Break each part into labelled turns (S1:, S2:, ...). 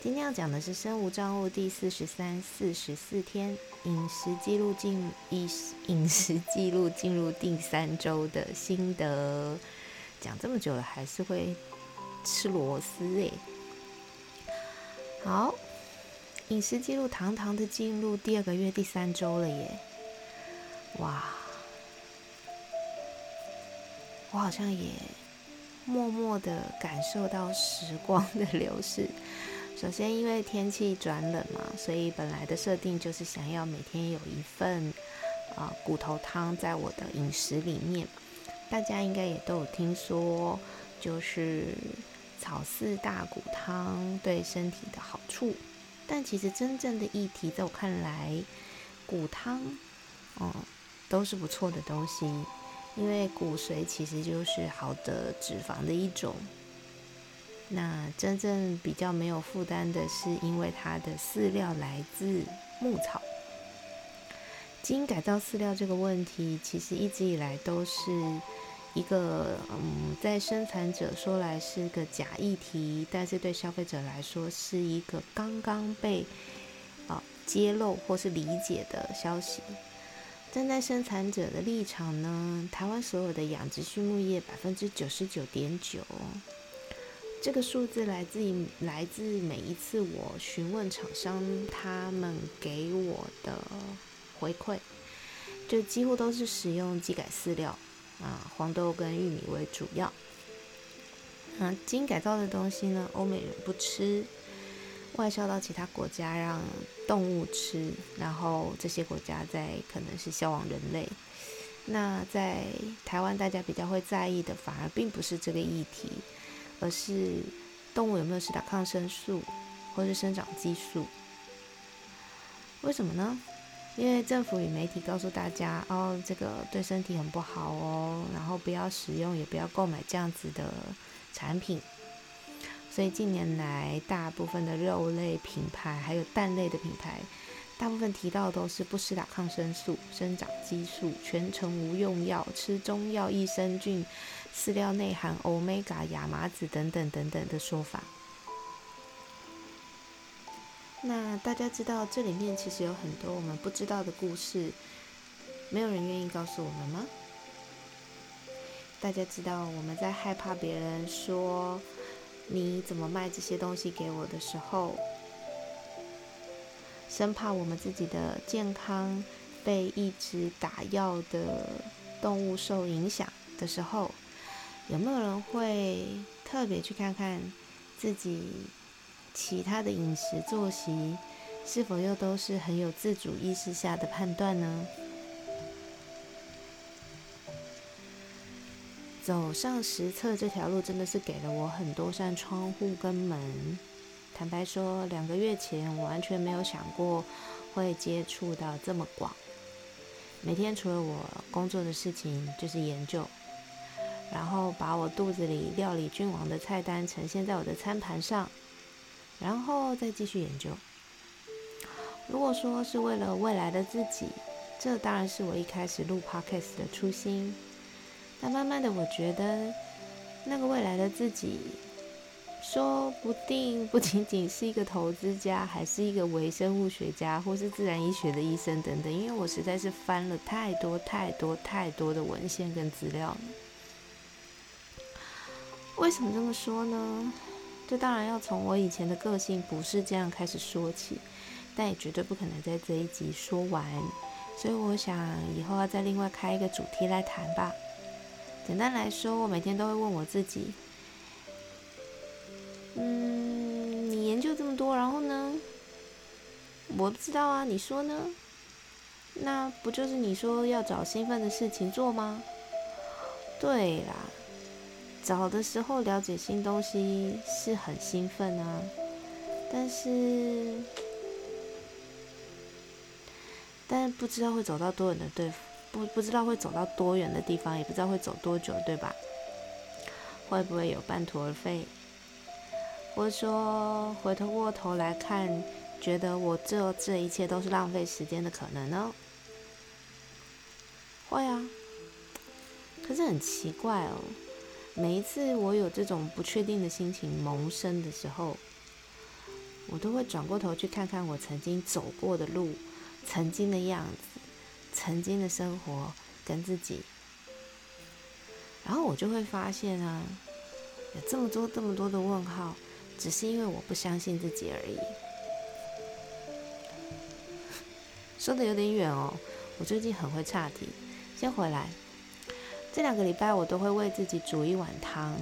S1: 今天要讲的是《身无障物》第四十三、四十四天饮食记录进饮饮食记录进入第三周的心得。讲这么久了，还是会吃螺丝诶。好，饮食记录堂堂的进入第二个月第三周了耶！哇，我好像也默默的感受到时光的流逝。首先，因为天气转冷嘛，所以本来的设定就是想要每天有一份啊骨头汤在我的饮食里面。大家应该也都有听说，就是草饲大骨汤对身体的好处。但其实真正的议题，在我看来，骨汤哦都是不错的东西，因为骨髓其实就是好的脂肪的一种。那真正比较没有负担的是，因为它的饲料来自牧草。基因改造饲料这个问题，其实一直以来都是一个嗯，在生产者说来是个假议题，但是对消费者来说是一个刚刚被啊揭露或是理解的消息。站在生产者的立场呢，台湾所有的养殖畜牧业百分之九十九点九。这个数字来自于来自每一次我询问厂商，他们给我的回馈，就几乎都是使用基改饲料啊，黄豆跟玉米为主要。嗯，基因改造的东西呢，欧美人不吃，外销到其他国家让动物吃，然后这些国家在可能是销往人类。那在台湾，大家比较会在意的，反而并不是这个议题。而是动物有没有施打抗生素或是生长激素？为什么呢？因为政府与媒体告诉大家，哦，这个对身体很不好哦，然后不要使用，也不要购买这样子的产品。所以近年来，大部分的肉类品牌还有蛋类的品牌，大部分提到都是不施打抗生素、生长激素、全程无用药、吃中药益生菌。饲料内含欧米伽、亚麻籽等等等等的说法。那大家知道这里面其实有很多我们不知道的故事，没有人愿意告诉我们吗？大家知道我们在害怕别人说你怎么卖这些东西给我的时候，生怕我们自己的健康被一直打药的动物受影响的时候。有没有人会特别去看看自己其他的饮食作息，是否又都是很有自主意识下的判断呢？走上实测这条路，真的是给了我很多扇窗户跟门。坦白说，两个月前我完全没有想过会接触到这么广。每天除了我工作的事情，就是研究。然后把我肚子里料理君王的菜单呈现在我的餐盘上，然后再继续研究。如果说是为了未来的自己，这当然是我一开始录 podcast 的初心。但慢慢的，我觉得那个未来的自己，说不定不仅仅是一个投资家，还是一个微生物学家，或是自然医学的医生等等。因为我实在是翻了太多太多太多的文献跟资料。为什么这么说呢？这当然要从我以前的个性不是这样开始说起，但也绝对不可能在这一集说完，所以我想以后要再另外开一个主题来谈吧。简单来说，我每天都会问我自己：嗯，你研究这么多，然后呢？我不知道啊，你说呢？那不就是你说要找兴奋的事情做吗？对啦。找的时候了解新东西是很兴奋啊，但是，但不知道会走到多远的对，不不知道会走到多远的地方，也不知道会走多久，对吧？会不会有半途而废？或者说回头过头来看，觉得我这这一切都是浪费时间的可能呢？会啊，可是很奇怪哦，每一次我有这种不确定的心情萌生的时候，我都会转过头去看看我曾经走过的路，曾经的样子，曾经的生活跟自己，然后我就会发现啊，有这么多这么多的问号。只是因为我不相信自己而已。说的有点远哦，我最近很会岔题。先回来，这两个礼拜我都会为自己煮一碗汤，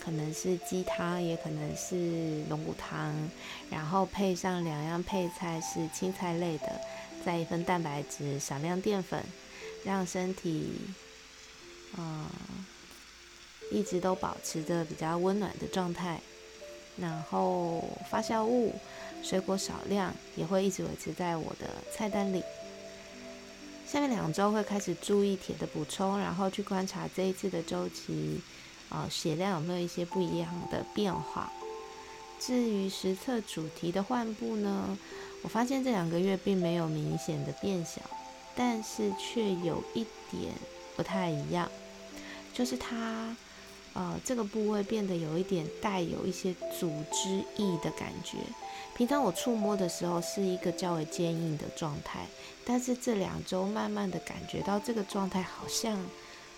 S1: 可能是鸡汤，也可能是龙骨汤，然后配上两样配菜是青菜类的，再一份蛋白质，少量淀粉，让身体，嗯，一直都保持着比较温暖的状态。然后发酵物、水果少量，也会一直维持在我的菜单里。下面两周会开始注意铁的补充，然后去观察这一次的周期，啊，血量有没有一些不一样的变化。至于实测主题的换布呢，我发现这两个月并没有明显的变小，但是却有一点不太一样，就是它。呃，这个部位变得有一点带有一些组织液的感觉。平常我触摸的时候是一个较为坚硬的状态，但是这两周慢慢的感觉到这个状态好像，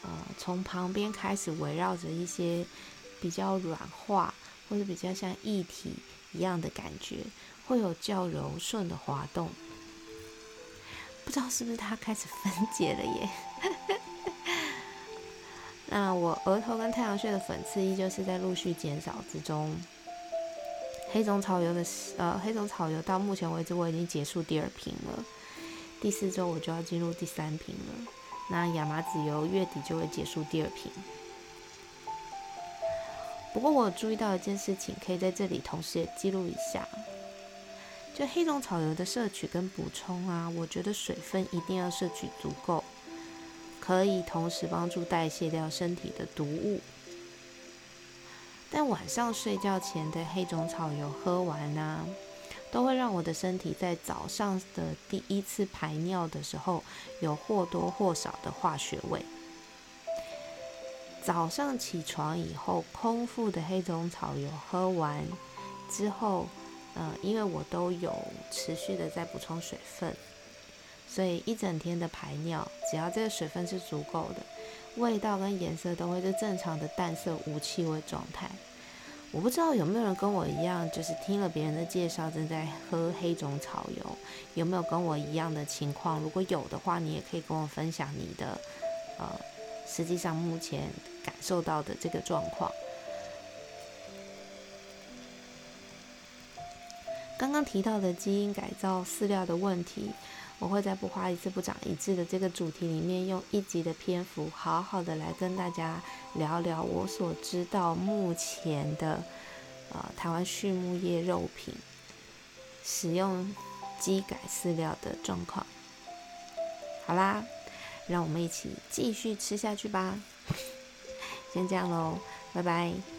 S1: 呃，从旁边开始围绕着一些比较软化或者比较像液体一样的感觉，会有较柔顺的滑动。不知道是不是它开始分解了耶？那我额头跟太阳穴的粉刺依旧是在陆续减少之中。黑种草油的呃黑种草油到目前为止我已经结束第二瓶了，第四周我就要进入第三瓶了。那亚麻籽油月底就会结束第二瓶。不过我注意到一件事情，可以在这里同时也记录一下，就黑种草油的摄取跟补充啊，我觉得水分一定要摄取足够。可以同时帮助代谢掉身体的毒物，但晚上睡觉前的黑种草油喝完呢，都会让我的身体在早上的第一次排尿的时候有或多或少的化学味。早上起床以后，空腹的黑种草油喝完之后，呃，因为我都有持续的在补充水分。所以一整天的排尿，只要这个水分是足够的，味道跟颜色都会是正常的淡色无气味状态。我不知道有没有人跟我一样，就是听了别人的介绍正在喝黑种草油，有没有跟我一样的情况？如果有的话，你也可以跟我分享你的，呃，实际上目前感受到的这个状况。刚刚提到的基因改造饲料的问题。我会在不花一次不长一智的这个主题里面，用一集的篇幅，好好的来跟大家聊聊我所知道目前的，呃，台湾畜牧业肉品使用基改饲料的状况。好啦，让我们一起继续吃下去吧。先这样喽，拜拜。